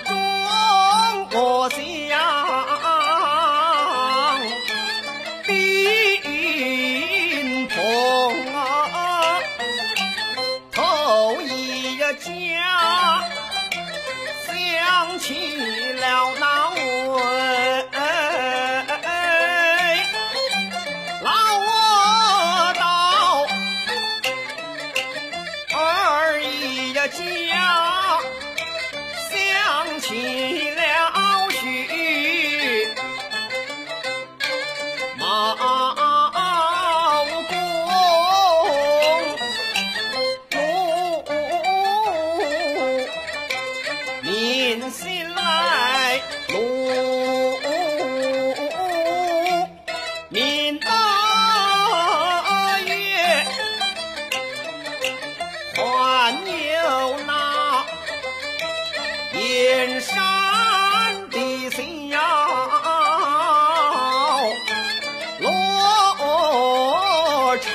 中国乡，兵同啊，投一家，想起了那。深山的小罗成